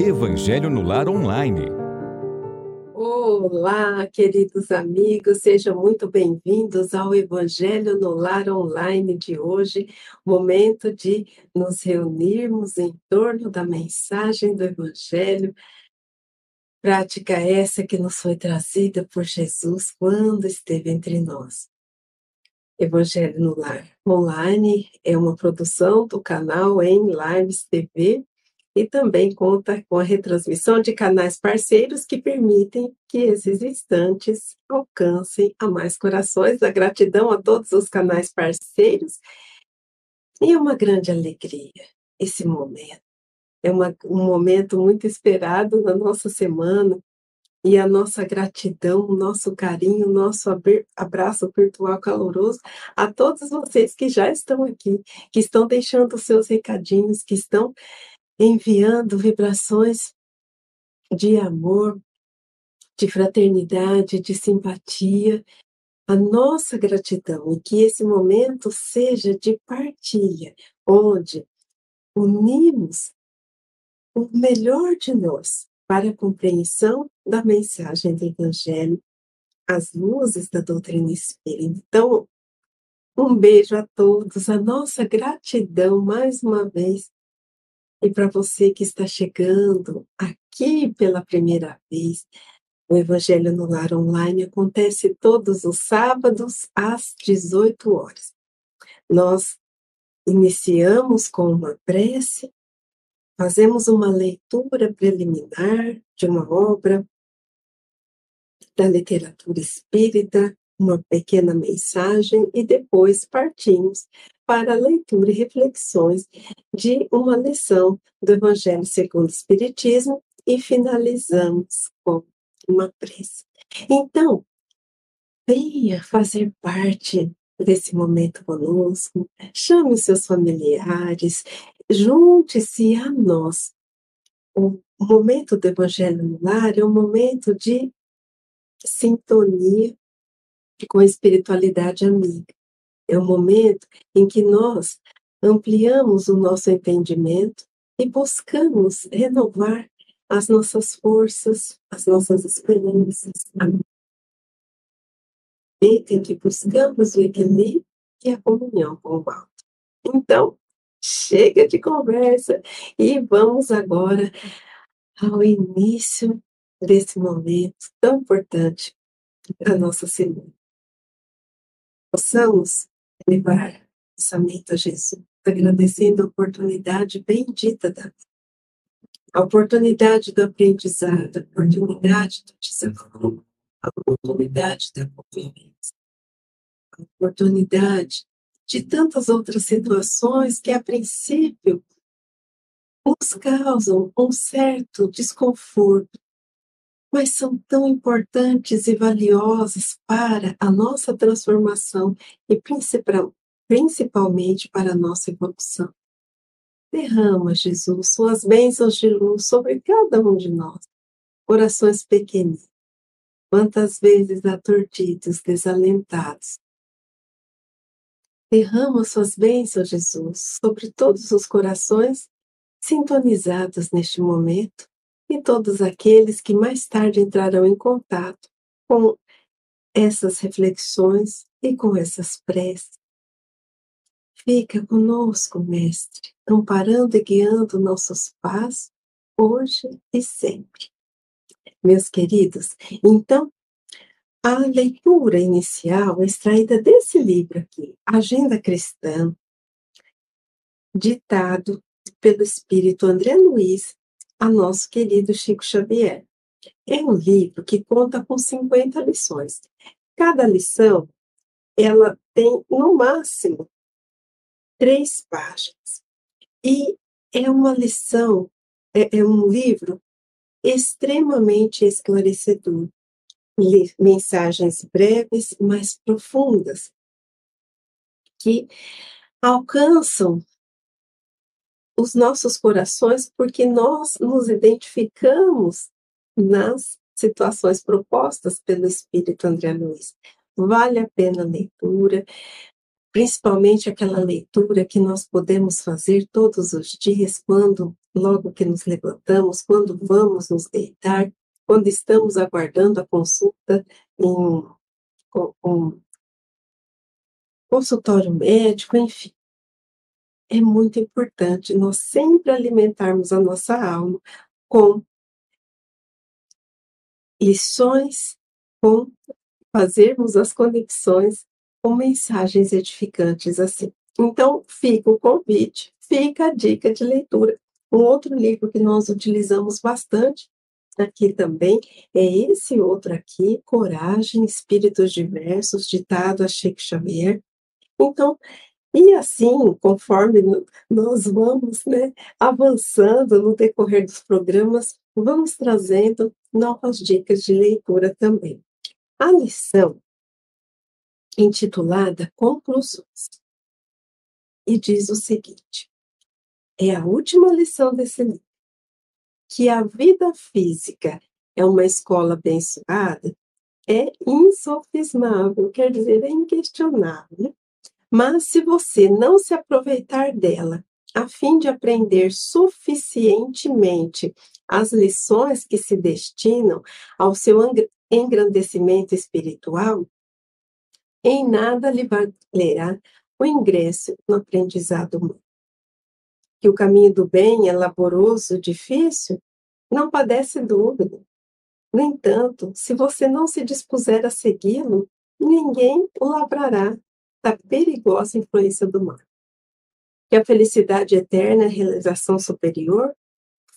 Evangelho no Lar Online. Olá, queridos amigos, sejam muito bem-vindos ao Evangelho no Lar Online de hoje, momento de nos reunirmos em torno da mensagem do Evangelho, prática essa que nos foi trazida por Jesus quando esteve entre nós. Evangelho no Lar Online é uma produção do canal em Lives TV e também conta com a retransmissão de canais parceiros que permitem que esses instantes alcancem a mais corações. A gratidão a todos os canais parceiros e uma grande alegria esse momento. É uma, um momento muito esperado na nossa semana e a nossa gratidão, o nosso carinho, o nosso abraço virtual caloroso a todos vocês que já estão aqui, que estão deixando seus recadinhos, que estão enviando vibrações de amor, de fraternidade, de simpatia, a nossa gratidão e que esse momento seja de partilha, onde unimos o melhor de nós para a compreensão da mensagem do Evangelho, as luzes da doutrina espírita. Então, um beijo a todos, a nossa gratidão mais uma vez e para você que está chegando aqui pela primeira vez, o Evangelho no Lar Online acontece todos os sábados às 18 horas. Nós iniciamos com uma prece, fazemos uma leitura preliminar de uma obra da literatura espírita, uma pequena mensagem e depois partimos para a leitura e reflexões de uma lição do Evangelho segundo o Espiritismo e finalizamos com uma prece. Então, venha fazer parte desse momento conosco, chame os seus familiares, junte-se a nós. O momento do Evangelho no Lar é um momento de sintonia com a espiritualidade amiga. É o momento em que nós ampliamos o nosso entendimento e buscamos renovar as nossas forças, as nossas esperanças. Momento em que buscamos o equilíbrio e a comunhão com o alto. Então, chega de conversa e vamos agora ao início desse momento tão importante para a nossa semana. Possamos levar pensamento a Jesus, agradecendo a oportunidade bendita da vida. A oportunidade do aprendizado, a oportunidade do desafio, a oportunidade da convivência, a oportunidade de tantas outras situações que, a princípio, nos causam um certo desconforto, mas são tão importantes e valiosas para a nossa transformação e principalmente para a nossa evolução. Derrama, Jesus, suas bênçãos de luz sobre cada um de nós, corações pequeninos, quantas vezes atordidos, desalentados. Derrama suas bênçãos, Jesus, sobre todos os corações sintonizados neste momento e todos aqueles que mais tarde entrarão em contato com essas reflexões e com essas preces. Fica conosco, Mestre, amparando e guiando nossos passos, hoje e sempre. Meus queridos, então, a leitura inicial extraída desse livro aqui, Agenda Cristã, ditado pelo espírito André Luiz, a nosso querido Chico Xavier. É um livro que conta com 50 lições. Cada lição, ela tem, no máximo, três páginas. E é uma lição, é, é um livro extremamente esclarecedor. Mensagens breves, mas profundas, que alcançam os nossos corações, porque nós nos identificamos nas situações propostas pelo Espírito André Luiz. Vale a pena a leitura, principalmente aquela leitura que nós podemos fazer todos os dias quando logo que nos levantamos, quando vamos nos deitar, quando estamos aguardando a consulta em um consultório médico, enfim. É muito importante nós sempre alimentarmos a nossa alma com lições, com fazermos as conexões com mensagens edificantes assim. Então, fica o convite, fica a dica de leitura. Um outro livro que nós utilizamos bastante aqui também é esse outro aqui, Coragem, Espíritos Diversos, ditado a Sheikh Xavier. Então, e assim, conforme nós vamos né, avançando no decorrer dos programas, vamos trazendo novas dicas de leitura também. A lição intitulada Conclusões e diz o seguinte: é a última lição desse livro, que a vida física é uma escola abençoada, é insofismável, quer dizer, é inquestionável. Mas se você não se aproveitar dela a fim de aprender suficientemente as lições que se destinam ao seu engrandecimento espiritual, em nada lhe valerá o ingresso no aprendizado humano. Que o caminho do bem é laboroso, difícil, não padece dúvida. No entanto, se você não se dispuser a segui-lo, ninguém o lavrará da perigosa influência do mal. Que a felicidade eterna é a realização superior,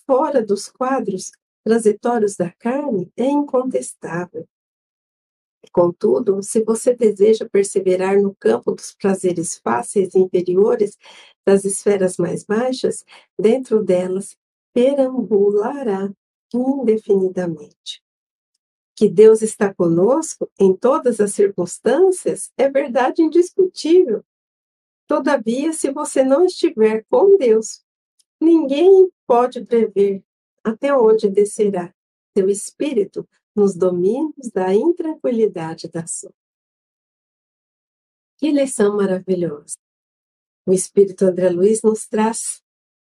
fora dos quadros transitórios da carne, é incontestável. Contudo, se você deseja perseverar no campo dos prazeres fáceis e inferiores das esferas mais baixas, dentro delas perambulará indefinidamente que Deus está conosco em todas as circunstâncias é verdade indiscutível. Todavia, se você não estiver com Deus, ninguém pode prever até onde descerá seu espírito nos domínios da intranquilidade da sombra. Que lição maravilhosa! O Espírito André Luiz nos traz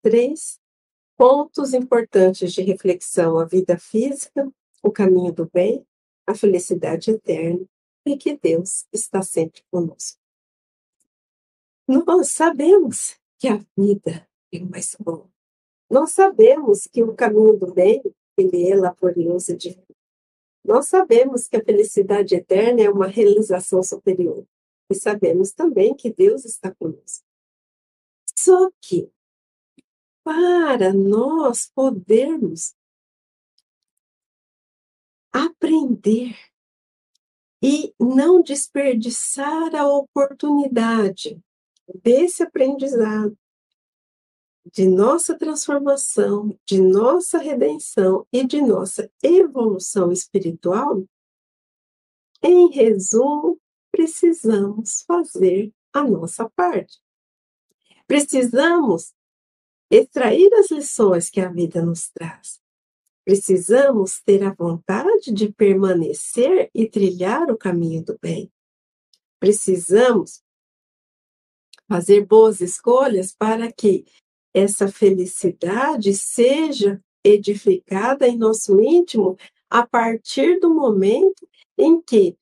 três pontos importantes de reflexão: a vida física, o caminho do bem, a felicidade eterna e que Deus está sempre conosco. Nós sabemos que a vida é o mais bom. Nós sabemos que o caminho do bem, ele é laborioso e difícil. Nós sabemos que a felicidade eterna é uma realização superior. E sabemos também que Deus está conosco. Só que, para nós podermos aprender e não desperdiçar a oportunidade desse aprendizado, de nossa transformação, de nossa redenção e de nossa evolução espiritual, em resumo, precisamos fazer a nossa parte. Precisamos extrair as lições que a vida nos traz. Precisamos ter a vontade de permanecer e trilhar o caminho do bem. Precisamos fazer boas escolhas para que essa felicidade seja edificada em nosso íntimo a partir do momento em que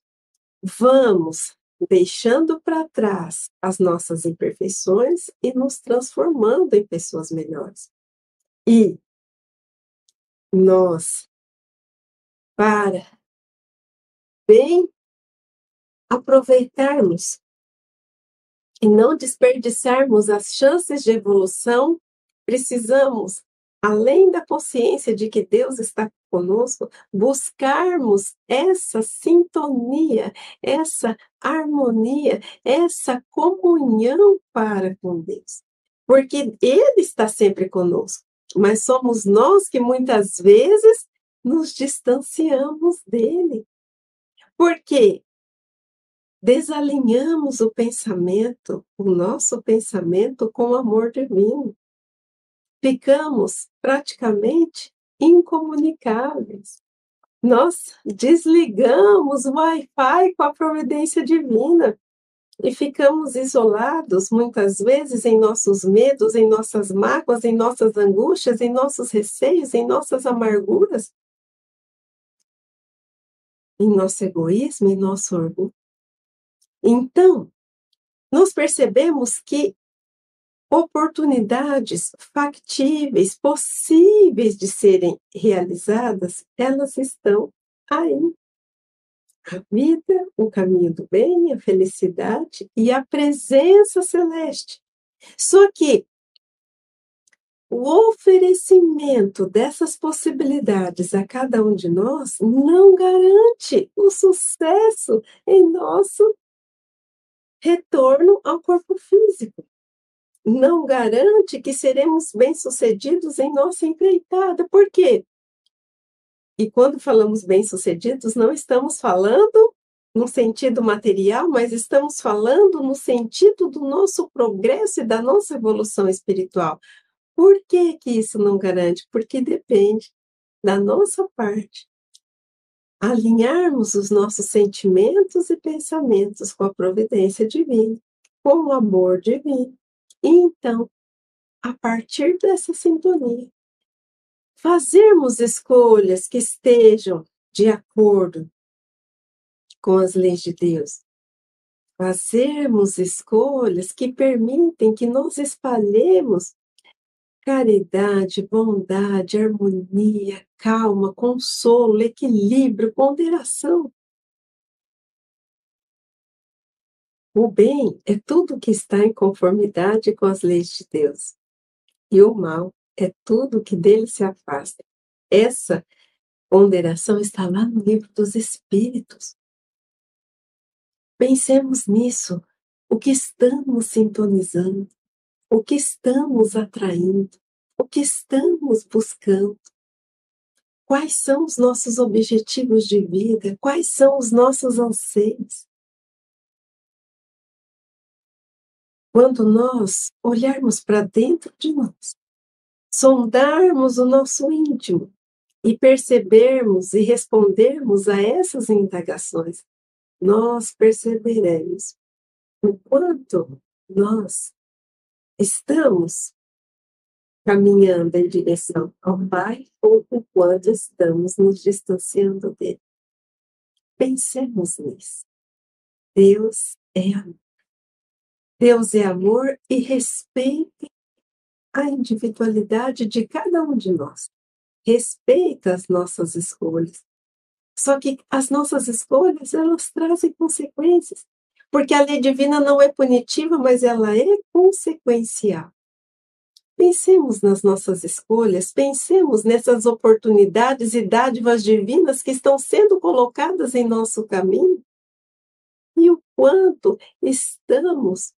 vamos deixando para trás as nossas imperfeições e nos transformando em pessoas melhores. E nós para bem aproveitarmos e não desperdiçarmos as chances de evolução, precisamos, além da consciência de que Deus está conosco, buscarmos essa sintonia, essa harmonia, essa comunhão para com Deus. Porque Ele está sempre conosco mas somos nós que muitas vezes nos distanciamos dele. Porque desalinhamos o pensamento, o nosso pensamento com o amor divino. Ficamos praticamente incomunicáveis. Nós desligamos o Wi-Fi com a providência divina. E ficamos isolados muitas vezes em nossos medos, em nossas mágoas, em nossas angústias, em nossos receios, em nossas amarguras, em nosso egoísmo, em nosso orgulho. Então, nós percebemos que oportunidades factíveis, possíveis de serem realizadas, elas estão aí a vida, o caminho do bem, a felicidade e a presença celeste. Só que o oferecimento dessas possibilidades a cada um de nós não garante o sucesso em nosso retorno ao corpo físico. Não garante que seremos bem-sucedidos em nossa empreitada. Por quê? E quando falamos bem-sucedidos, não estamos falando no sentido material, mas estamos falando no sentido do nosso progresso e da nossa evolução espiritual. Por que, que isso não garante? Porque depende da nossa parte. Alinharmos os nossos sentimentos e pensamentos com a providência divina, com o amor divino. E então, a partir dessa sintonia, fazermos escolhas que estejam de acordo com as leis de Deus. Fazermos escolhas que permitem que nós espalhemos caridade, bondade, harmonia, calma, consolo, equilíbrio, ponderação. O bem é tudo que está em conformidade com as leis de Deus. E o mal é tudo que dele se afasta. Essa ponderação está lá no livro dos Espíritos. Pensemos nisso, o que estamos sintonizando, o que estamos atraindo, o que estamos buscando. Quais são os nossos objetivos de vida? Quais são os nossos anseios? Quando nós olharmos para dentro de nós, sondarmos o nosso íntimo e percebermos e respondermos a essas indagações, nós perceberemos o quanto nós estamos caminhando em direção ao Pai ou o quanto estamos nos distanciando dele. Pensemos nisso. Deus é amor. Deus é amor e respeita a individualidade de cada um de nós. Respeita as nossas escolhas. Só que as nossas escolhas, elas trazem consequências. Porque a lei divina não é punitiva, mas ela é consequencial. Pensemos nas nossas escolhas, pensemos nessas oportunidades e dádivas divinas que estão sendo colocadas em nosso caminho e o quanto estamos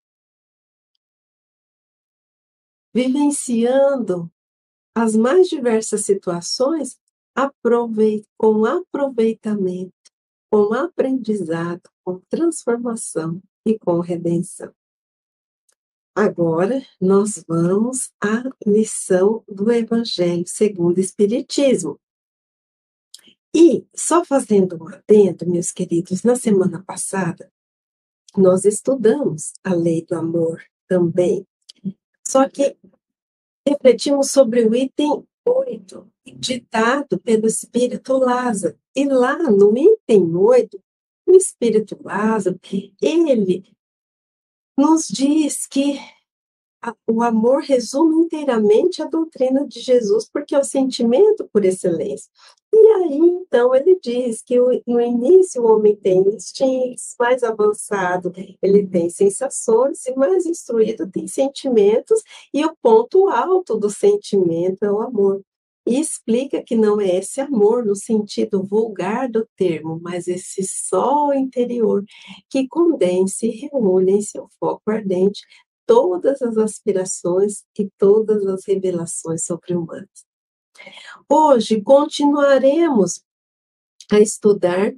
vivenciando as mais diversas situações com aproveitamento, com aprendizado, com transformação e com redenção. Agora nós vamos à lição do Evangelho segundo o Espiritismo. E, só fazendo um adendo, meus queridos, na semana passada, nós estudamos a lei do amor também, só que refletimos sobre o item 8, ditado pelo Espírito Lázaro. E lá no item 8, o Espírito Lázaro, ele nos diz que o amor resume inteiramente a doutrina de Jesus, porque é o sentimento por excelência. E aí, então, ele diz que no início o homem tem instintos, mais avançado ele tem sensações, e mais instruído tem sentimentos, e o ponto alto do sentimento é o amor. E explica que não é esse amor no sentido vulgar do termo, mas esse sol interior que condensa e reúne em seu foco ardente todas as aspirações e todas as revelações sobre-humanas. Hoje continuaremos a estudar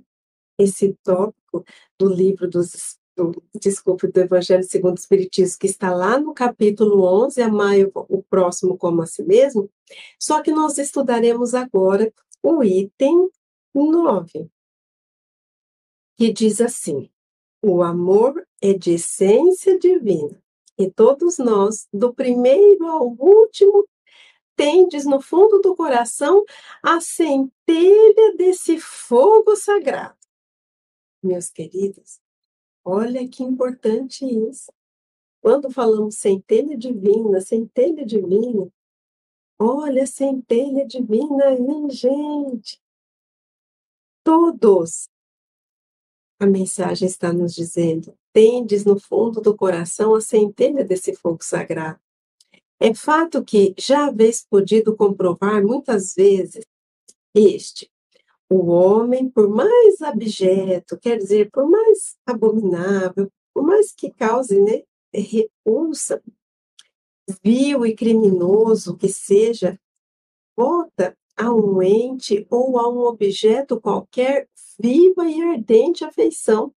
esse tópico do livro dos do, desculpe, do Evangelho segundo o Espiritismo, que está lá no capítulo 11, amai o próximo como a si mesmo, só que nós estudaremos agora o item 9, que diz assim, o amor é de essência divina, e todos nós, do primeiro ao último, tendes no fundo do coração a centelha desse fogo sagrado. Meus queridos, olha que importante isso. Quando falamos centelha divina, centelha divina, olha a centelha divina aí, gente. Todos. A mensagem está nos dizendo: tendes no fundo do coração a centelha desse fogo sagrado. É fato que já haveis podido comprovar muitas vezes este. O homem, por mais abjeto, quer dizer, por mais abominável, por mais que cause né, repulsa, vil e criminoso que seja, volta a um ente ou a um objeto qualquer viva e ardente afeição,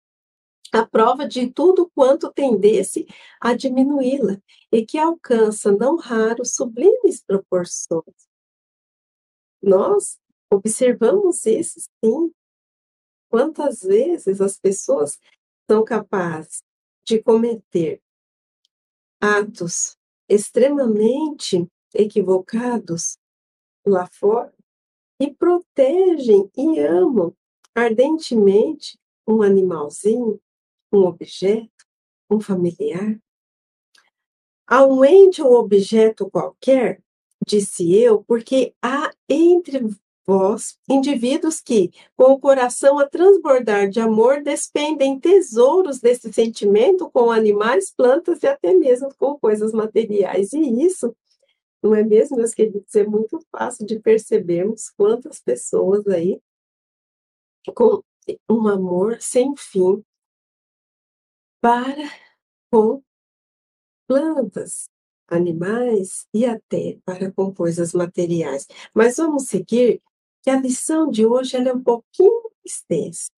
a prova de tudo quanto tendesse a diminuí-la, e que alcança, não raro, sublimes proporções. Nós observamos isso, sim. Quantas vezes as pessoas são capazes de cometer atos extremamente equivocados lá fora e protegem e amam ardentemente um animalzinho, um objeto, um familiar. A um ente ou objeto qualquer, disse eu, porque há entre vós indivíduos que, com o coração a transbordar de amor, despendem tesouros desse sentimento com animais, plantas e até mesmo com coisas materiais. E isso não é mesmo, meus queridos? É muito fácil de percebermos quantas pessoas aí com um amor sem fim para com plantas, animais e até para com coisas materiais. Mas vamos seguir, que a lição de hoje é um pouquinho extensa,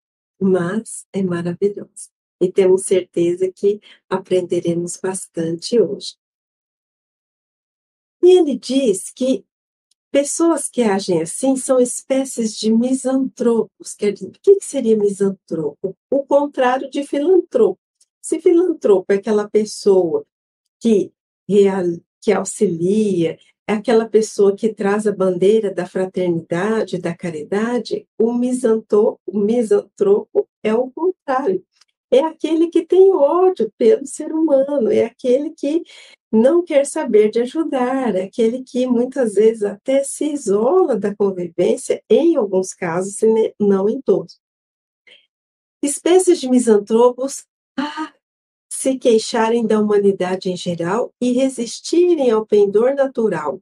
mas é maravilhosa. E temos certeza que aprenderemos bastante hoje. E ele diz que pessoas que agem assim são espécies de misantropos. Quer dizer, o que seria misantropo? O contrário de filantropo. Se filantropo é aquela pessoa que, que auxilia, é aquela pessoa que traz a bandeira da fraternidade, da caridade, o misantropo, o misantropo é o contrário é aquele que tem ódio pelo ser humano, é aquele que não quer saber de ajudar, é aquele que muitas vezes até se isola da convivência, em alguns casos, não em todos. Espécies de misantropos se queixarem da humanidade em geral e resistirem ao pendor natural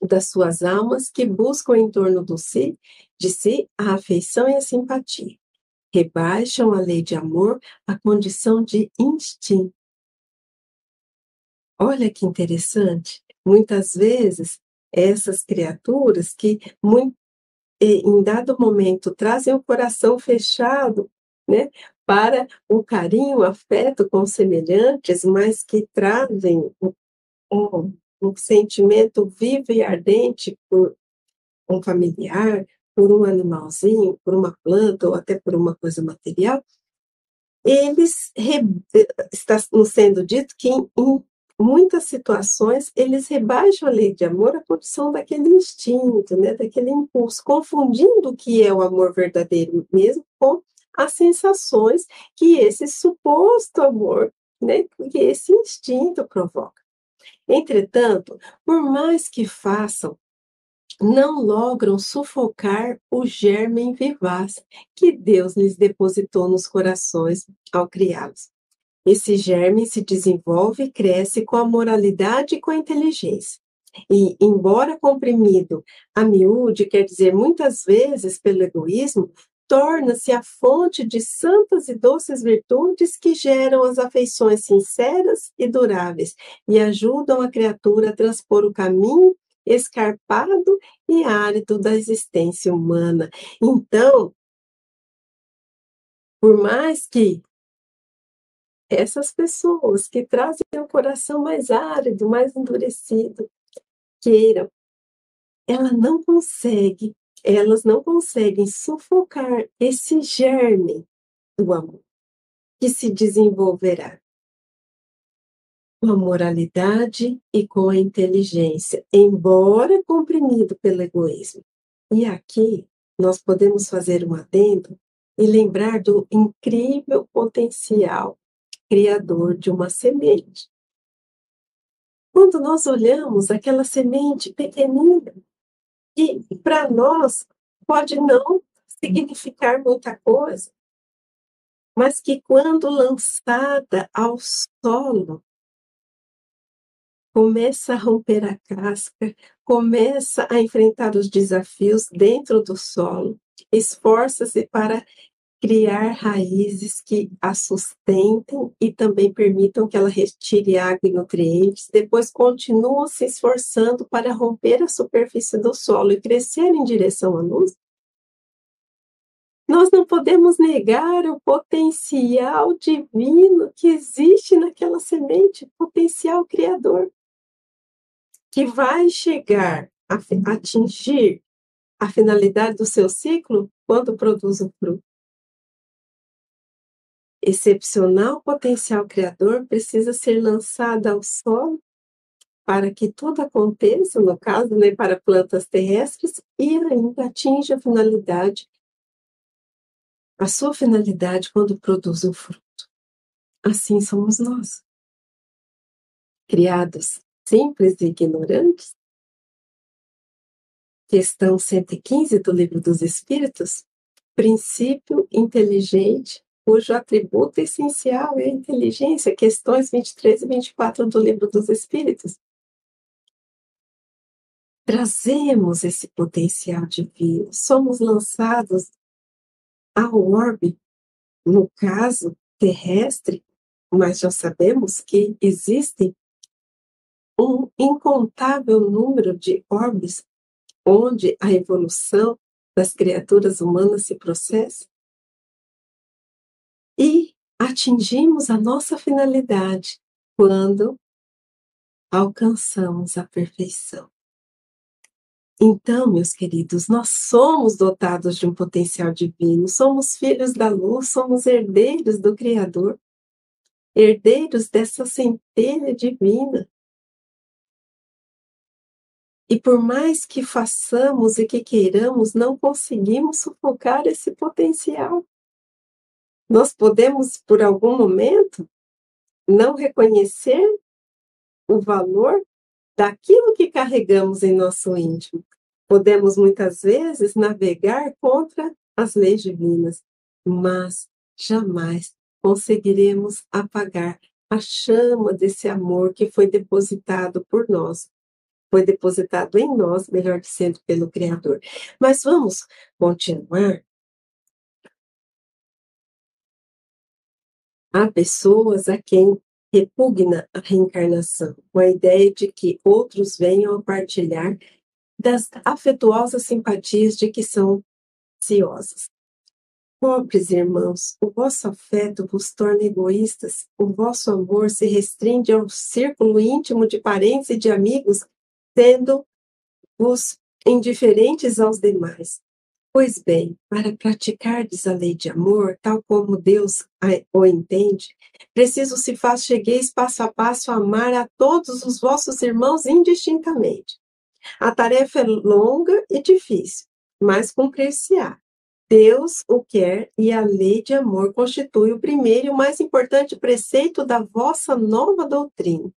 das suas almas que buscam em torno do si, de si a afeição e a simpatia rebaixam a lei de amor à condição de instinto. Olha que interessante. Muitas vezes, essas criaturas que muito, em dado momento trazem o coração fechado né, para o carinho, o afeto com semelhantes, mas que trazem um, um, sentimento vivo e ardente por um familiar, por um animalzinho, por uma planta ou até por uma coisa material, eles está sendo dito que em, em muitas situações eles rebaixam a lei de amor à condição daquele instinto, né, daquele impulso, confundindo o que é o amor verdadeiro mesmo com as sensações que esse suposto amor, né, que esse instinto provoca. Entretanto, por mais que façam não logram sufocar o germe vivaz que Deus lhes depositou nos corações ao criá-los. Esse germe se desenvolve e cresce com a moralidade e com a inteligência. E, embora comprimido a miúde, quer dizer, muitas vezes pelo egoísmo, torna-se a fonte de santas e doces virtudes que geram as afeições sinceras e duráveis e ajudam a criatura a transpor o caminho escarpado e árido da existência humana. Então, por mais que essas pessoas que trazem o coração mais árido, mais endurecido, queiram, ela não consegue, elas não conseguem sufocar esse germe do amor. que se desenvolverá com a moralidade e com a inteligência, embora comprimido pelo egoísmo. E aqui nós podemos fazer um adendo e lembrar do incrível potencial criador de uma semente. Quando nós olhamos aquela semente pequenina, que para nós pode não significar muita coisa, mas que quando lançada ao solo, começa a romper a casca, começa a enfrentar os desafios dentro do solo, esforça-se para criar raízes que a sustentem e também permitam que ela retire água e nutrientes, depois continua se esforçando para romper a superfície do solo e crescer em direção à luz, nós não podemos negar o potencial divino que existe naquela semente, potencial criador, que vai chegar a atingir a finalidade do seu ciclo quando produz o fruto. Excepcional potencial criador precisa ser lançado ao solo para que tudo aconteça, no caso, né, para plantas terrestres, e ainda atinja a finalidade a sua finalidade quando produz um fruto. Assim somos nós. Criados simples e ignorantes. Questão 115 do Livro dos Espíritos. Princípio inteligente, cujo atributo essencial é a inteligência. Questões 23 e 24 do Livro dos Espíritos. Trazemos esse potencial divino, somos lançados a orbe, no caso terrestre, mas já sabemos que existem um incontável número de orbes onde a evolução das criaturas humanas se processa. E atingimos a nossa finalidade quando alcançamos a perfeição. Então, meus queridos, nós somos dotados de um potencial divino, somos filhos da luz, somos herdeiros do Criador, herdeiros dessa centelha divina. E por mais que façamos e que queiramos, não conseguimos sufocar esse potencial. Nós podemos, por algum momento, não reconhecer o valor daquilo que carregamos em nosso íntimo. Podemos muitas vezes navegar contra as leis divinas, mas jamais conseguiremos apagar a chama desse amor que foi depositado por nós. Foi depositado em nós, melhor dizendo, pelo Criador. Mas vamos continuar. Há pessoas a quem repugna a reencarnação, com a ideia de que outros venham a partilhar das afetuosas simpatias de que são ciosas. Pobres irmãos, o vosso afeto vos torna egoístas, o vosso amor se restringe ao círculo íntimo de parentes e de amigos, sendo-vos indiferentes aos demais. Pois bem, para praticardes a lei de amor, tal como Deus o entende, preciso se faz chegueis passo a passo a amar a todos os vossos irmãos indistintamente. A tarefa é longa e difícil, mas cumprir-se-á. Deus o quer e a lei de amor constitui o primeiro e o mais importante preceito da vossa nova doutrina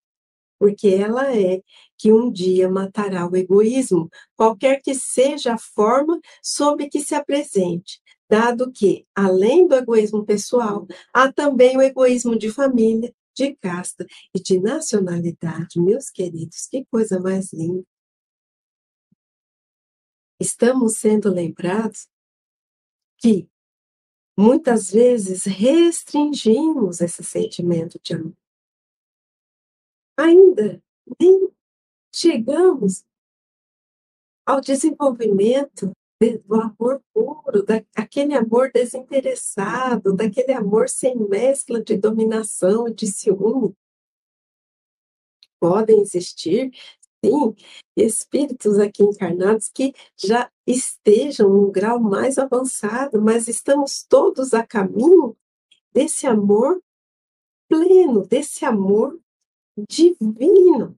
porque ela é que um dia matará o egoísmo, qualquer que seja a forma sob que se apresente, dado que, além do egoísmo pessoal, há também o egoísmo de família, de casta e de nacionalidade. Meus queridos, que coisa mais linda! Estamos sendo lembrados que muitas vezes restringimos esse sentimento de amor ainda nem chegamos ao desenvolvimento do amor puro, daquele amor desinteressado, daquele amor sem mescla de dominação e de ciúme. Podem existir, sim, espíritos aqui encarnados que já estejam num grau mais avançado, mas estamos todos a caminho desse amor pleno, desse amor divino.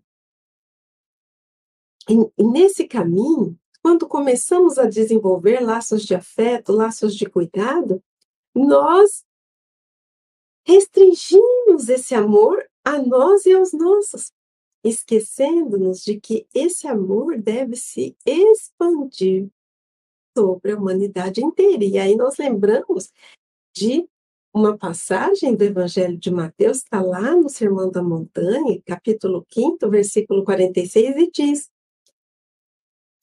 E, e nesse caminho, quando começamos a desenvolver laços de afeto, laços de cuidado, nós restringimos esse amor a nós e aos nossos, esquecendo-nos de que esse amor deve se expandir sobre a humanidade inteira. E aí nós lembramos de uma passagem do Evangelho de Mateus, está lá no Sermão da Montanha, capítulo 5, versículo 46, e diz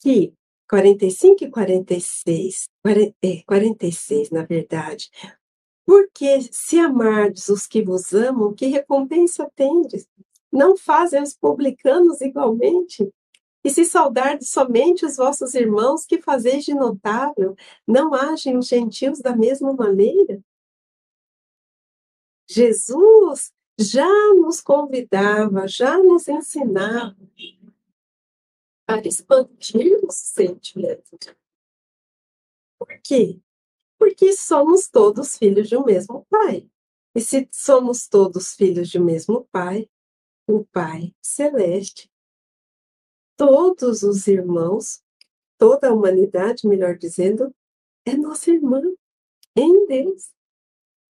que 45 e 46, 40, é, 46, na verdade, porque se amardes os que vos amam, que recompensa tendes? Não fazem os publicanos igualmente? E se saudardes somente os vossos irmãos, que fazeis de notável? Não agem os gentios da mesma maneira? Jesus já nos convidava, já nos ensinava para expandir os sentimentos. Por quê? Porque somos todos filhos de um mesmo Pai. E se somos todos filhos de um mesmo Pai, o Pai Celeste, todos os irmãos, toda a humanidade, melhor dizendo, é nossa irmã em Deus.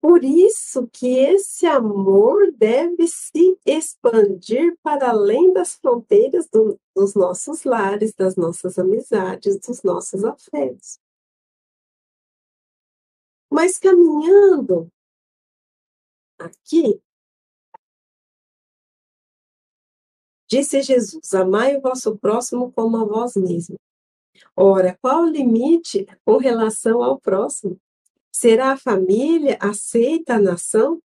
Por isso que esse amor deve se expandir para além das fronteiras do, dos nossos lares, das nossas amizades, dos nossos afetos. Mas caminhando aqui, disse Jesus: Amai o vosso próximo como a vós mesmo. Ora, qual o limite com relação ao próximo? Será a família aceita a nação?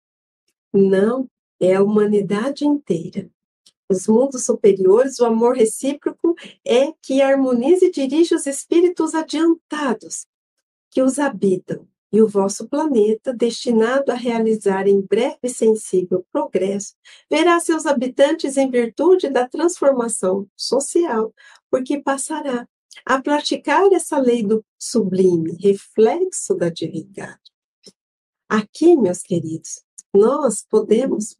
Não, é a humanidade inteira. Os mundos superiores, o amor recíproco é que harmoniza e dirige os espíritos adiantados que os habitam, e o vosso planeta, destinado a realizar em breve e sensível progresso, verá seus habitantes em virtude da transformação social, porque passará a praticar essa lei do sublime, reflexo da divindade. Aqui, meus queridos, nós podemos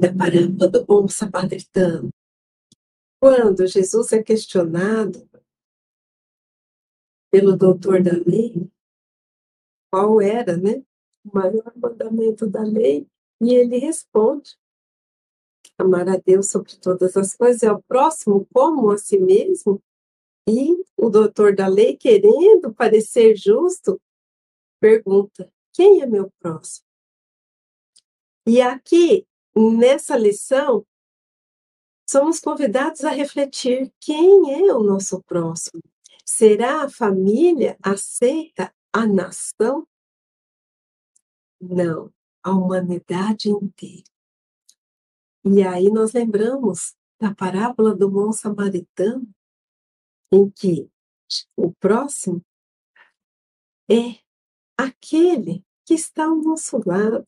da parábola do bom samaritano. Quando Jesus é questionado pelo doutor da lei, qual era, né, o maior mandamento da lei, e ele responde: amar a Deus sobre todas as coisas, é o próximo como a si mesmo. E o doutor da lei, querendo parecer justo, pergunta: quem é meu próximo? E aqui, nessa lição, somos convidados a refletir quem é o nosso próximo. Será a família aceita a nação? Não, a humanidade inteira. E aí nós lembramos da parábola do bom samaritano, em que o próximo é aquele que está ao nosso lado,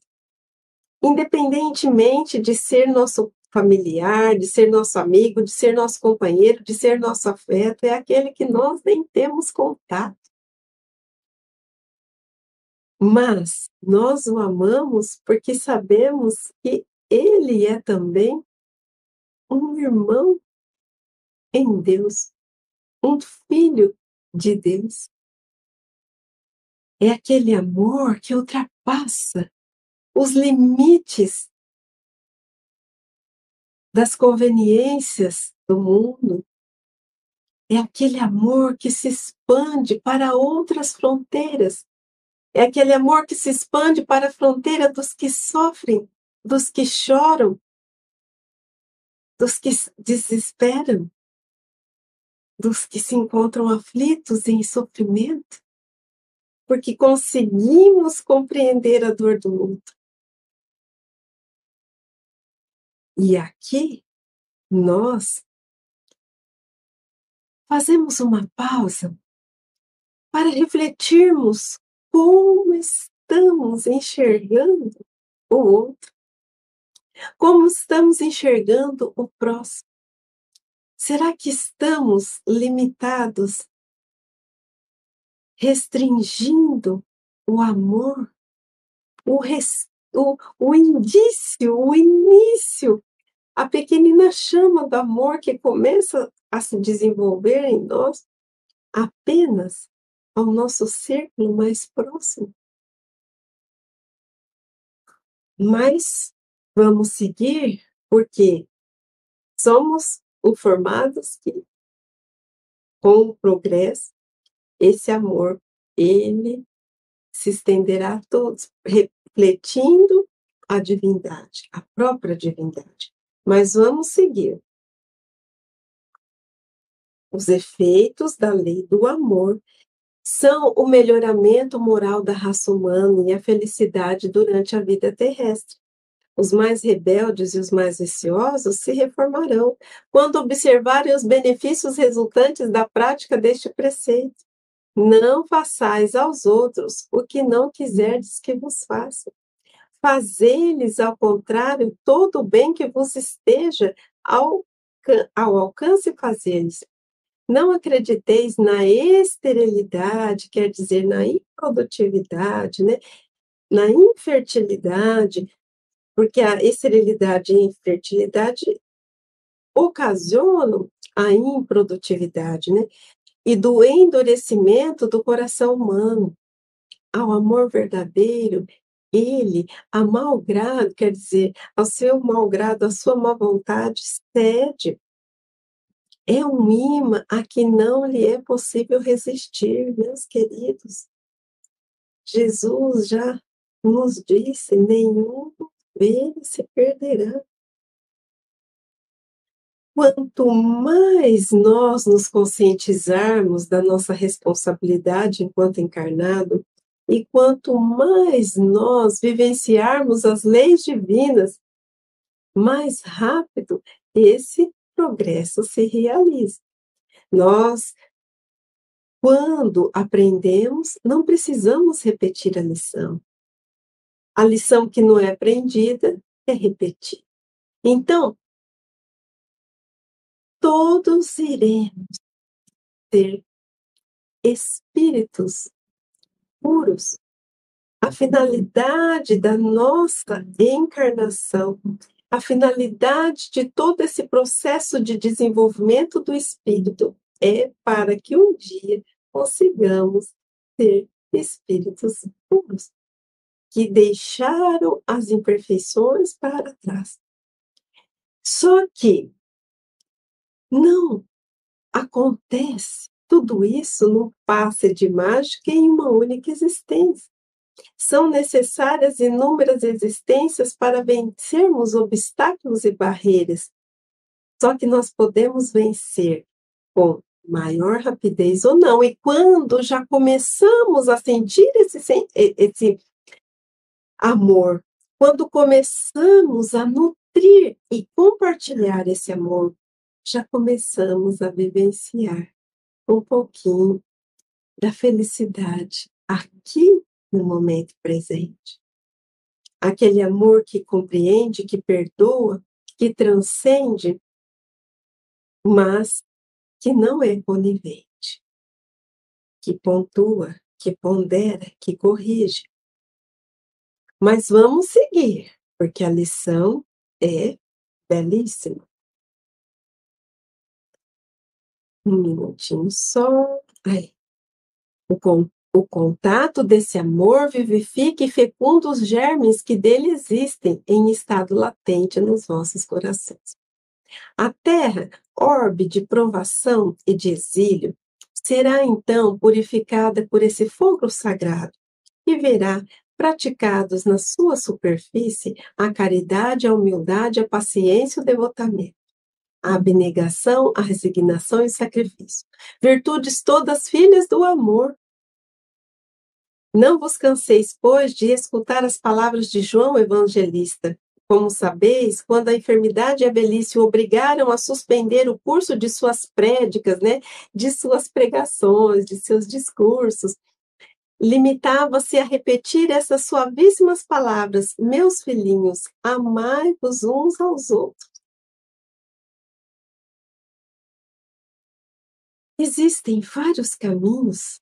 independentemente de ser nosso familiar, de ser nosso amigo, de ser nosso companheiro, de ser nosso afeto, é aquele que nós nem temos contato. Mas nós o amamos porque sabemos que ele é também um irmão em Deus, um filho de Deus. É aquele amor que ultrapassa os limites das conveniências do mundo. É aquele amor que se expande para outras fronteiras. É aquele amor que se expande para a fronteira dos que sofrem dos que choram, dos que desesperam, dos que se encontram aflitos em sofrimento, porque conseguimos compreender a dor do outro. E aqui, nós fazemos uma pausa para refletirmos como estamos enxergando o outro. Como estamos enxergando o próximo? Será que estamos limitados, restringindo o amor, o, res, o, o indício, o início, a pequenina chama do amor que começa a se desenvolver em nós apenas ao nosso círculo mais próximo. Mas vamos seguir porque somos informados que com o progresso esse amor ele se estenderá a todos, refletindo a divindade, a própria divindade. Mas vamos seguir. Os efeitos da lei do amor são o melhoramento moral da raça humana e a felicidade durante a vida terrestre. Os mais rebeldes e os mais viciosos se reformarão quando observarem os benefícios resultantes da prática deste preceito. Não façais aos outros o que não quiserdes que vos façam. Fazei-lhes, ao contrário, todo o bem que vos esteja ao, ao alcance fazer-lhes. Não acrediteis na esterilidade, quer dizer, na improdutividade, né? na infertilidade, porque a esterilidade e a infertilidade ocasionam a improdutividade, né? E do endurecimento do coração humano. Ao amor verdadeiro, ele, a malgrado, quer dizer, ao seu malgrado, a sua má vontade, cede. É um imã a que não lhe é possível resistir, meus queridos. Jesus já nos disse: nenhum dele se perderá. Quanto mais nós nos conscientizarmos da nossa responsabilidade enquanto encarnado, e quanto mais nós vivenciarmos as leis divinas, mais rápido esse progresso se realiza. Nós, quando aprendemos, não precisamos repetir a lição. A lição que não é aprendida é repetir. Então, todos iremos ser espíritos puros. A finalidade da nossa encarnação, a finalidade de todo esse processo de desenvolvimento do espírito é para que um dia consigamos ser espíritos puros que deixaram as imperfeições para trás. Só que não acontece tudo isso num passe de mágica em uma única existência. São necessárias inúmeras existências para vencermos obstáculos e barreiras. Só que nós podemos vencer com maior rapidez ou não. E quando já começamos a sentir esse, esse amor, quando começamos a nutrir e compartilhar esse amor, já começamos a vivenciar um pouquinho da felicidade aqui no momento presente. Aquele amor que compreende, que perdoa, que transcende, mas que não é conivente, que pontua, que pondera, que corrige, mas vamos seguir, porque a lição é belíssima. Um minutinho só. O, con o contato desse amor vivifica e fecunda os germes que dele existem em estado latente nos vossos corações. A terra, orbe de provação e de exílio, será então purificada por esse fogo sagrado e verá praticados na sua superfície a caridade, a humildade, a paciência e o devotamento, a abnegação, a resignação e o sacrifício. Virtudes todas filhas do amor. Não vos canseis, pois, de escutar as palavras de João Evangelista. Como sabeis, quando a enfermidade e a velhice o obrigaram a suspender o curso de suas prédicas, né, de suas pregações, de seus discursos, limitava-se a repetir essas suavíssimas palavras: Meus filhinhos, amai-vos uns aos outros. Existem vários caminhos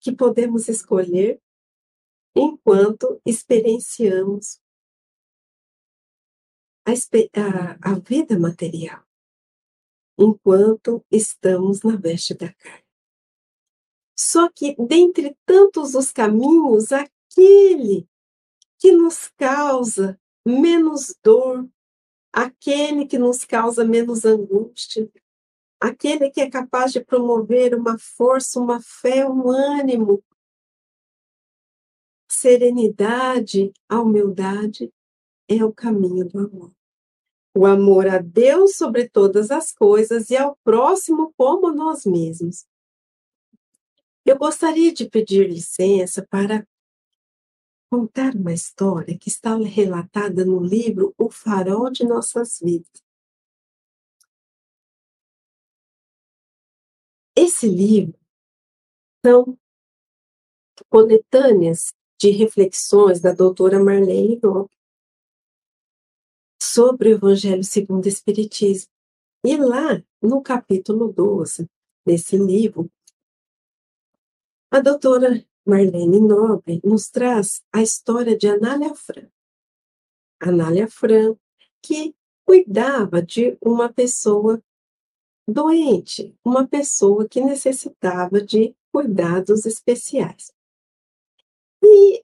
que podemos escolher enquanto experienciamos a, a, a vida material, enquanto estamos na veste da carne. Só que, dentre tantos os caminhos, aquele que nos causa menos dor, aquele que nos causa menos angústia, aquele que é capaz de promover uma força, uma fé, um ânimo, serenidade, a humildade, é o caminho do amor. O amor a Deus sobre todas as coisas e ao próximo como nós mesmos. Eu gostaria de pedir licença para contar uma história que está relatada no livro O Farol de Nossas Vidas. Esse livro são coletâneas de reflexões da doutora Marlene Gomes sobre o Evangelho segundo o Espiritismo. E lá, no capítulo 12 desse livro, a doutora Marlene Nobre nos traz a história de Anália Fran. Anália Fran, que cuidava de uma pessoa doente, uma pessoa que necessitava de cuidados especiais. E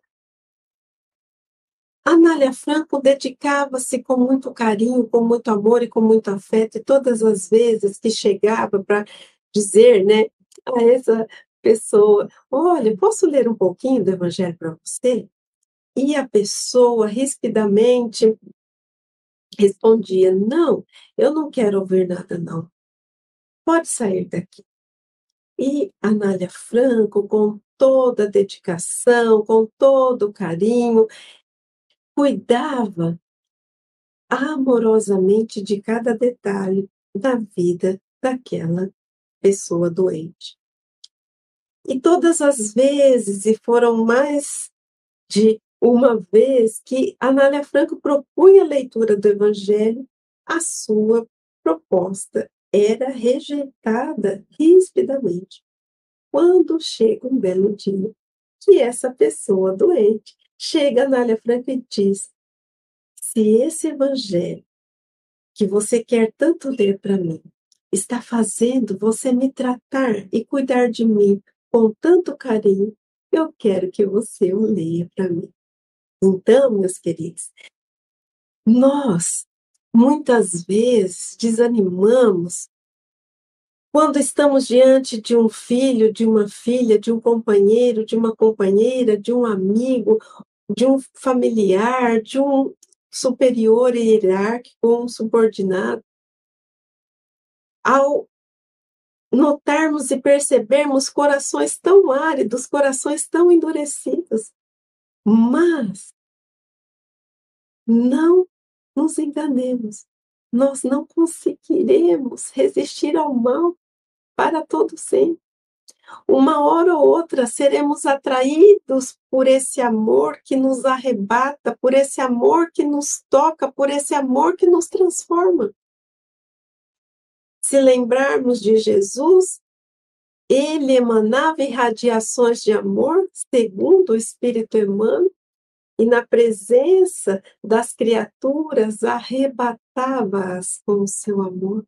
Anália Franco dedicava-se com muito carinho, com muito amor e com muito afeto, e todas as vezes que chegava para dizer né, a essa pessoa: Olha, posso ler um pouquinho do Evangelho para você? E a pessoa rispidamente respondia: Não, eu não quero ouvir nada, não. Pode sair daqui. E Anália Franco, com toda a dedicação, com todo o carinho, cuidava amorosamente de cada detalhe da vida daquela pessoa doente. E todas as vezes, e foram mais de uma vez, que Anália Franco propunha a leitura do Evangelho, a sua proposta era rejeitada rispidamente. Quando chega um belo dia, que essa pessoa doente chega a Anália Franco e diz: se esse Evangelho que você quer tanto ler para mim está fazendo você me tratar e cuidar de mim com tanto carinho, eu quero que você o leia para mim. Então, meus queridos, nós muitas vezes desanimamos quando estamos diante de um filho, de uma filha, de um companheiro, de uma companheira, de um amigo, de um familiar, de um superior hierárquico, um subordinado, ao notarmos e percebermos corações tão áridos, corações tão endurecidos. Mas não nos enganemos, nós não conseguiremos resistir ao mal para todo sempre. Uma hora ou outra seremos atraídos por esse amor que nos arrebata, por esse amor que nos toca, por esse amor que nos transforma. Se lembrarmos de Jesus, ele emanava irradiações de amor, segundo o Espírito Emmanuel, e na presença das criaturas arrebatava-as com o seu amor.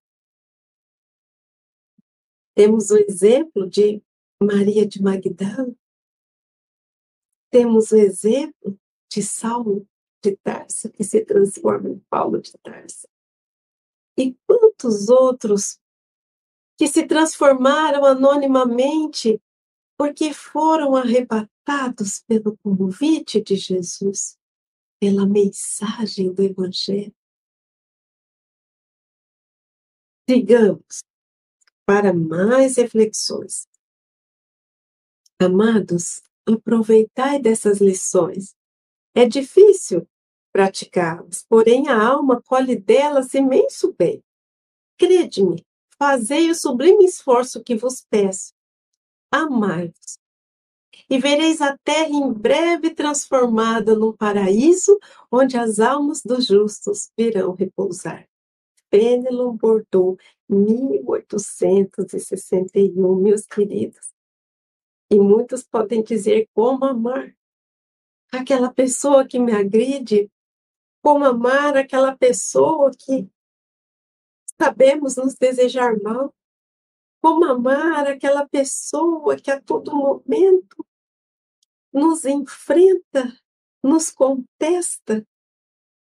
Temos o exemplo de Maria de Magdala, temos o exemplo de Saulo de Tarso, que se transforma em Paulo de Tarso. E quantos outros que se transformaram anonimamente porque foram arrebatados pelo convite de Jesus, pela mensagem do Evangelho. Digamos, para mais reflexões. Amados, aproveitai dessas lições. É difícil, praticá-las, porém a alma colhe delas imenso bem. Crede-me, fazei o sublime esforço que vos peço. Amai-vos. E vereis a terra em breve transformada num paraíso onde as almas dos justos virão repousar. Fenelon Bordeaux, 1861, meus queridos. E muitos podem dizer como amar aquela pessoa que me agride, como amar aquela pessoa que sabemos nos desejar mal, como amar aquela pessoa que a todo momento nos enfrenta, nos contesta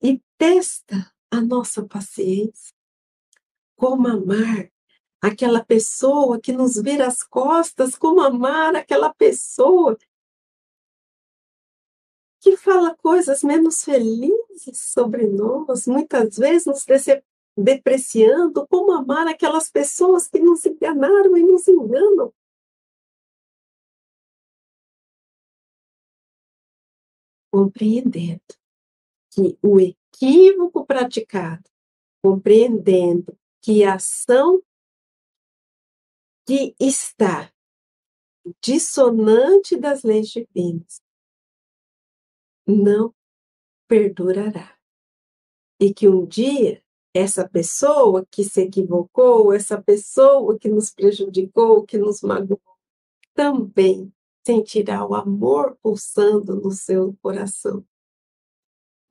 e testa a nossa paciência. Como amar aquela pessoa que nos vira as costas, como amar aquela pessoa que fala coisas menos felizes sobre nós, muitas vezes nos depreciando, como amar aquelas pessoas que nos enganaram e nos enganam. Compreendendo que o equívoco praticado, compreendendo que a ação que está dissonante das leis divinas não perdurará. E que um dia essa pessoa que se equivocou, essa pessoa que nos prejudicou, que nos magoou, também sentirá o amor pulsando no seu coração.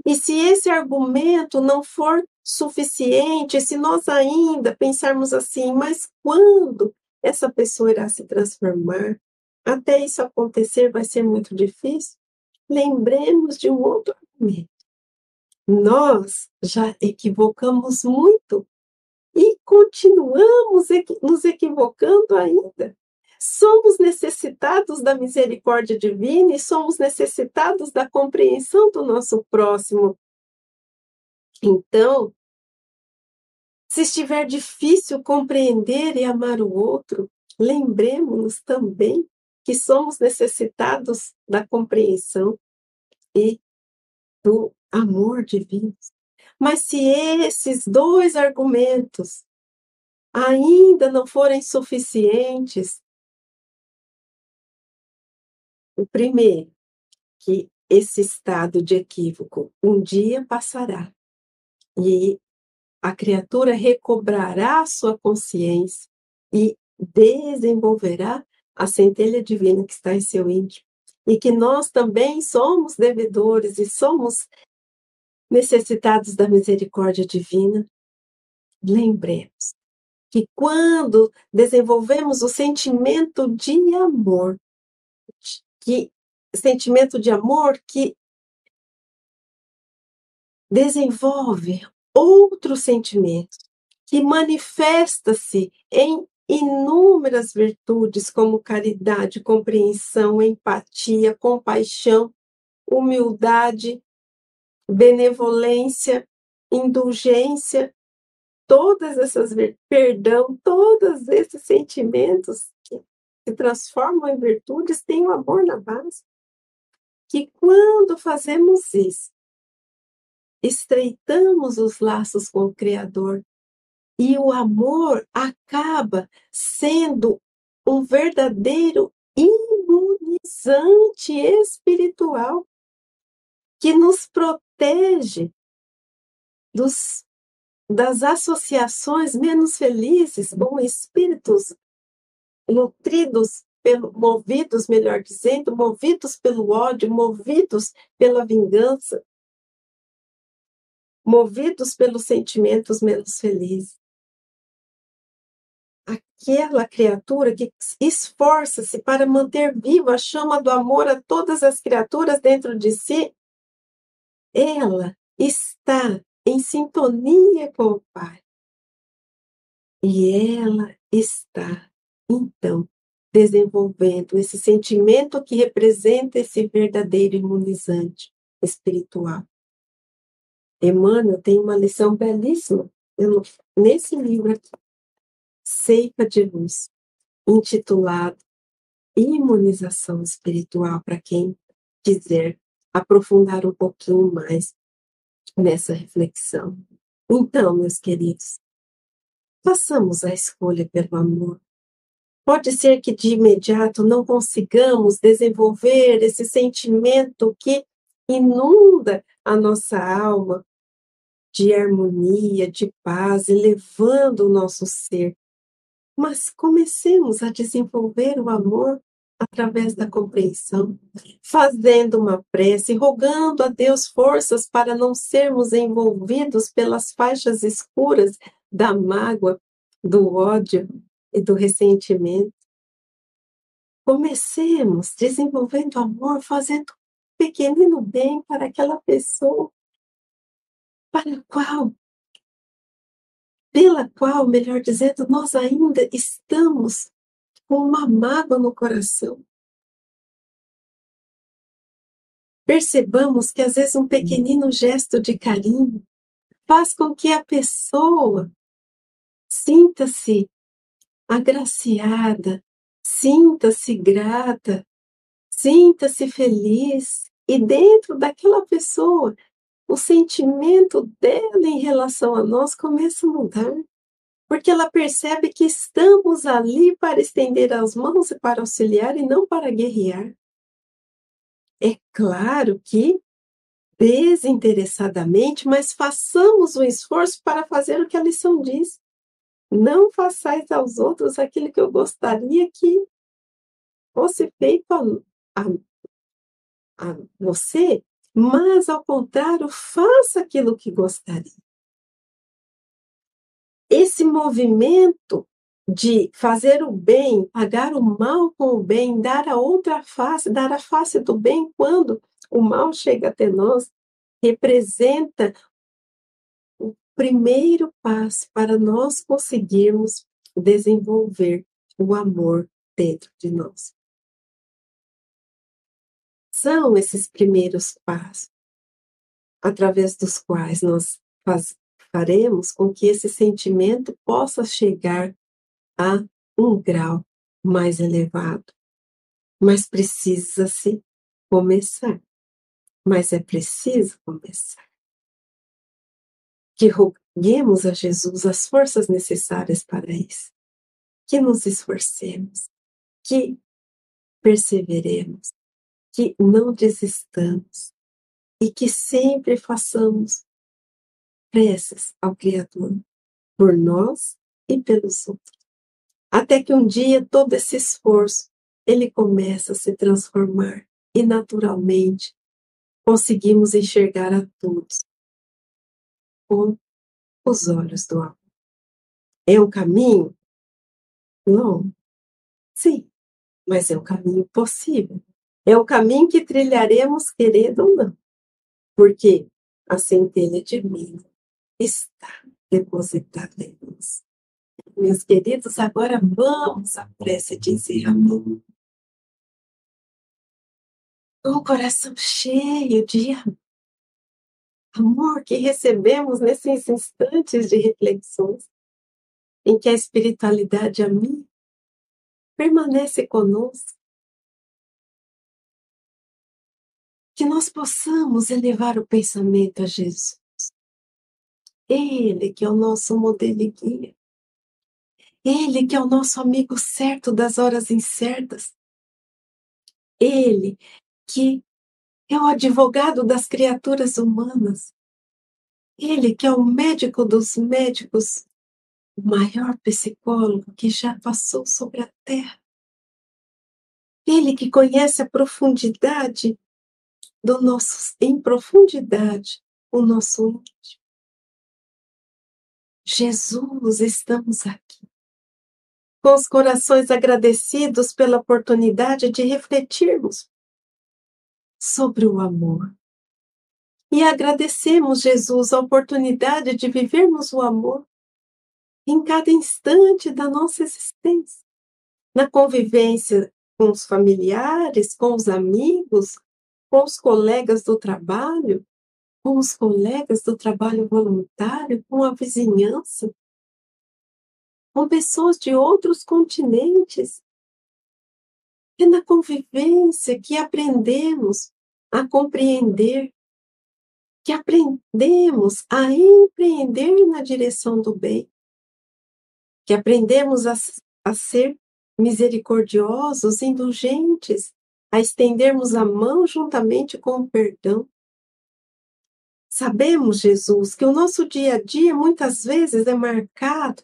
E se esse argumento não for suficiente, se nós ainda pensarmos assim, mas quando essa pessoa irá se transformar? Até isso acontecer vai ser muito difícil? Lembremos de um outro argumento nós já equivocamos muito e continuamos nos equivocando ainda. Somos necessitados da misericórdia divina e somos necessitados da compreensão do nosso próximo. Então, se estiver difícil compreender e amar o outro, lembremos-nos também que somos necessitados da compreensão e do amor divino. Mas se esses dois argumentos ainda não forem suficientes, o primeiro, que esse estado de equívoco um dia passará e a criatura recobrará sua consciência e desenvolverá a centelha divina que está em seu íntimo. E que nós também somos devedores e somos necessitados da misericórdia divina, lembremos que quando desenvolvemos o sentimento de amor, que sentimento de amor que desenvolve outros sentimentos, que manifesta-se em inúmeras virtudes como caridade, compreensão, empatia, compaixão, humildade, benevolência, indulgência, todas essas perdão, todos esses sentimentos que se transformam em virtudes têm o amor na base. Que quando fazemos isso, estreitamos os laços com o Criador e o amor acaba sendo um verdadeiro imunizante espiritual que nos protege dos, das associações menos felizes com espíritos nutridos, pelo, movidos, melhor dizendo, movidos pelo ódio, movidos pela vingança, movidos pelos sentimentos menos felizes. Aquela criatura que esforça-se para manter viva a chama do amor a todas as criaturas dentro de si, ela está em sintonia com o Pai. E ela está, então, desenvolvendo esse sentimento que representa esse verdadeiro imunizante espiritual. Emmanuel tem uma lição belíssima nesse livro aqui, Ceifa de Luz, intitulado Imunização Espiritual, para quem quiser aprofundar um pouquinho mais nessa reflexão. Então, meus queridos, façamos a escolha pelo amor. Pode ser que de imediato não consigamos desenvolver esse sentimento que inunda a nossa alma de harmonia, de paz, elevando o nosso ser. Mas comecemos a desenvolver o amor através da compreensão, fazendo uma prece, rogando a Deus forças para não sermos envolvidos pelas faixas escuras da mágoa, do ódio e do ressentimento. Comecemos desenvolvendo amor, fazendo um pequenino bem para aquela pessoa para a qual pela qual, melhor dizendo, nós ainda estamos com uma mágoa no coração. Percebamos que às vezes um pequenino gesto de carinho faz com que a pessoa sinta-se agraciada, sinta-se grata, sinta-se feliz, e dentro daquela pessoa, o sentimento dela em relação a nós começa a mudar porque ela percebe que estamos ali para estender as mãos e para auxiliar e não para guerrear. É claro que desinteressadamente, mas façamos o esforço para fazer o que a lição diz. Não façais aos outros aquilo que eu gostaria que fosse feito a, a, a você, mas ao contrário, faça aquilo que gostaria esse movimento de fazer o bem, pagar o mal com o bem, dar a outra face, dar a face do bem quando o mal chega até nós, representa o primeiro passo para nós conseguirmos desenvolver o amor dentro de nós. São esses primeiros passos através dos quais nós faz, faremos com que esse sentimento possa chegar a um grau mais elevado. Mas precisa-se começar. Mas é preciso começar. Que roguemos a Jesus as forças necessárias para isso. Que nos esforcemos. Que perseveremos. Que não desistamos. E que sempre façamos preces ao Criador, por nós e pelos outros. Até que um dia todo esse esforço ele começa a se transformar e naturalmente conseguimos enxergar a todos com os olhos do amor. É um caminho longo, sim, mas é um caminho possível. É o caminho que trilharemos querendo ou não, porque a centelha divina está depositada em nós. Meus queridos, agora vamos à prece dizer amor. Com o coração cheio de amor que recebemos nesses instantes de reflexões, em que a espiritualidade a mim permanece conosco. Que nós possamos elevar o pensamento a Jesus ele que é o nosso modelo e guia. Ele que é o nosso amigo certo das horas incertas. Ele que é o advogado das criaturas humanas. Ele que é o médico dos médicos, o maior psicólogo que já passou sobre a terra. Ele que conhece a profundidade do nosso, em profundidade, o nosso íntimo. Jesus, estamos aqui. Com os corações agradecidos pela oportunidade de refletirmos sobre o amor. E agradecemos, Jesus, a oportunidade de vivermos o amor em cada instante da nossa existência, na convivência com os familiares, com os amigos, com os colegas do trabalho, com os colegas do trabalho voluntário, com a vizinhança, com pessoas de outros continentes. É na convivência que aprendemos a compreender, que aprendemos a empreender na direção do bem, que aprendemos a, a ser misericordiosos, indulgentes, a estendermos a mão juntamente com o perdão, Sabemos, Jesus, que o nosso dia a dia muitas vezes é marcado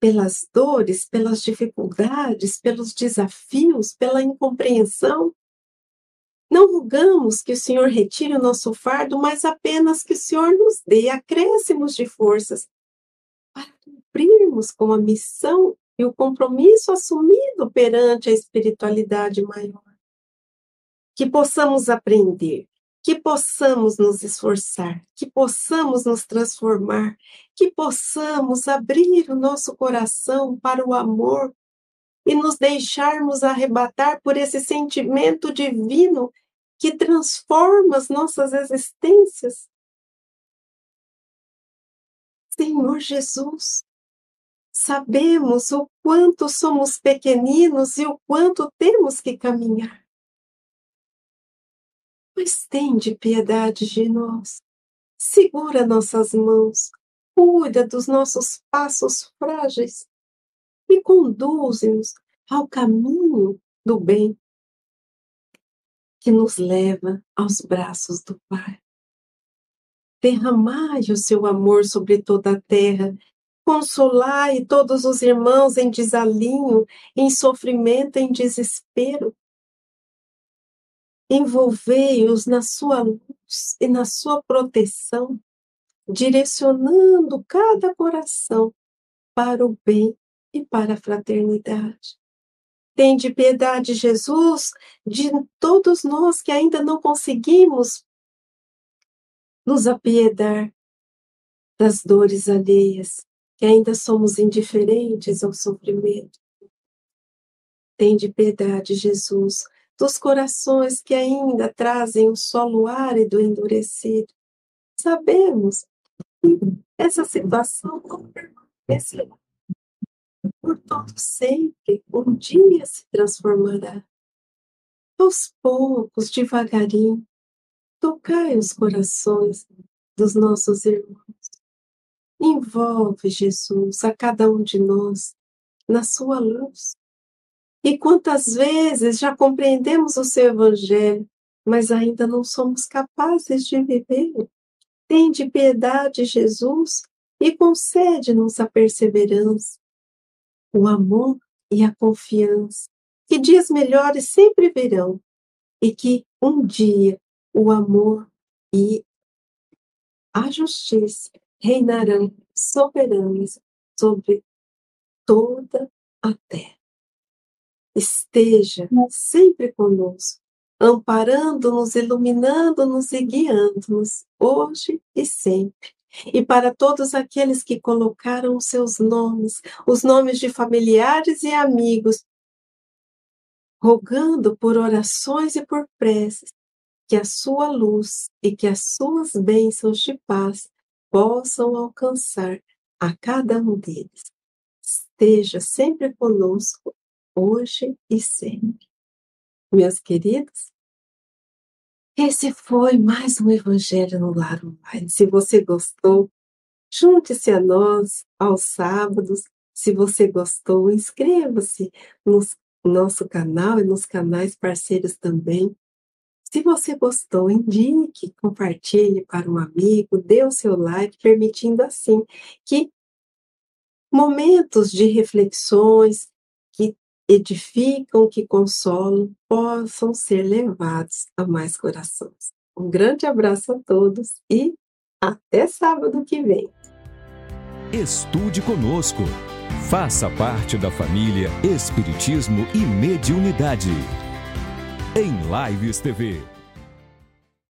pelas dores, pelas dificuldades, pelos desafios, pela incompreensão. Não rogamos que o Senhor retire o nosso fardo, mas apenas que o Senhor nos dê acréscimos de forças para cumprirmos com a missão e o compromisso assumido perante a espiritualidade maior. Que possamos aprender que possamos nos esforçar, que possamos nos transformar, que possamos abrir o nosso coração para o amor e nos deixarmos arrebatar por esse sentimento divino que transforma as nossas existências. Senhor Jesus, sabemos o quanto somos pequeninos e o quanto temos que caminhar mas tende piedade de nós. Segura nossas mãos, cuida dos nossos passos frágeis e conduz-nos ao caminho do bem que nos leva aos braços do Pai. Derramai o seu amor sobre toda a terra, consolai todos os irmãos em desalinho, em sofrimento, em desespero, envolvei-os na sua luz e na sua proteção, direcionando cada coração para o bem e para a fraternidade. Tende piedade, Jesus, de todos nós que ainda não conseguimos nos apiedar das dores alheias, que ainda somos indiferentes ao sofrimento. Tende piedade, Jesus, dos corações que ainda trazem o solo árido endurecido. Sabemos que essa situação não permanecerá por todo sempre, um dia se transformará. Aos poucos, devagarinho, tocai os corações dos nossos irmãos. Envolve, Jesus, a cada um de nós na sua luz. E quantas vezes já compreendemos o seu evangelho, mas ainda não somos capazes de vivê-lo? Tende piedade, Jesus, e concede-nos a perseverança, o amor e a confiança, que dias melhores sempre virão, e que um dia o amor e a justiça reinarão soberanos sobre toda a terra esteja sempre conosco, amparando-nos, iluminando-nos e guiando-nos, hoje e sempre. E para todos aqueles que colocaram os seus nomes, os nomes de familiares e amigos, rogando por orações e por preces, que a sua luz e que as suas bênçãos de paz possam alcançar a cada um deles. Esteja sempre conosco hoje e sempre. Meus queridos, esse foi mais um Evangelho no Lar Online. Se você gostou, junte-se a nós aos sábados. Se você gostou, inscreva-se no nosso canal e nos canais parceiros também. Se você gostou, indique, compartilhe para um amigo, dê o seu like, permitindo assim que momentos de reflexões, que edificam, que consolam, possam ser levados a mais corações. Um grande abraço a todos e até sábado que vem. Estude conosco. Faça parte da família Espiritismo e Mediunidade. Em Lives TV.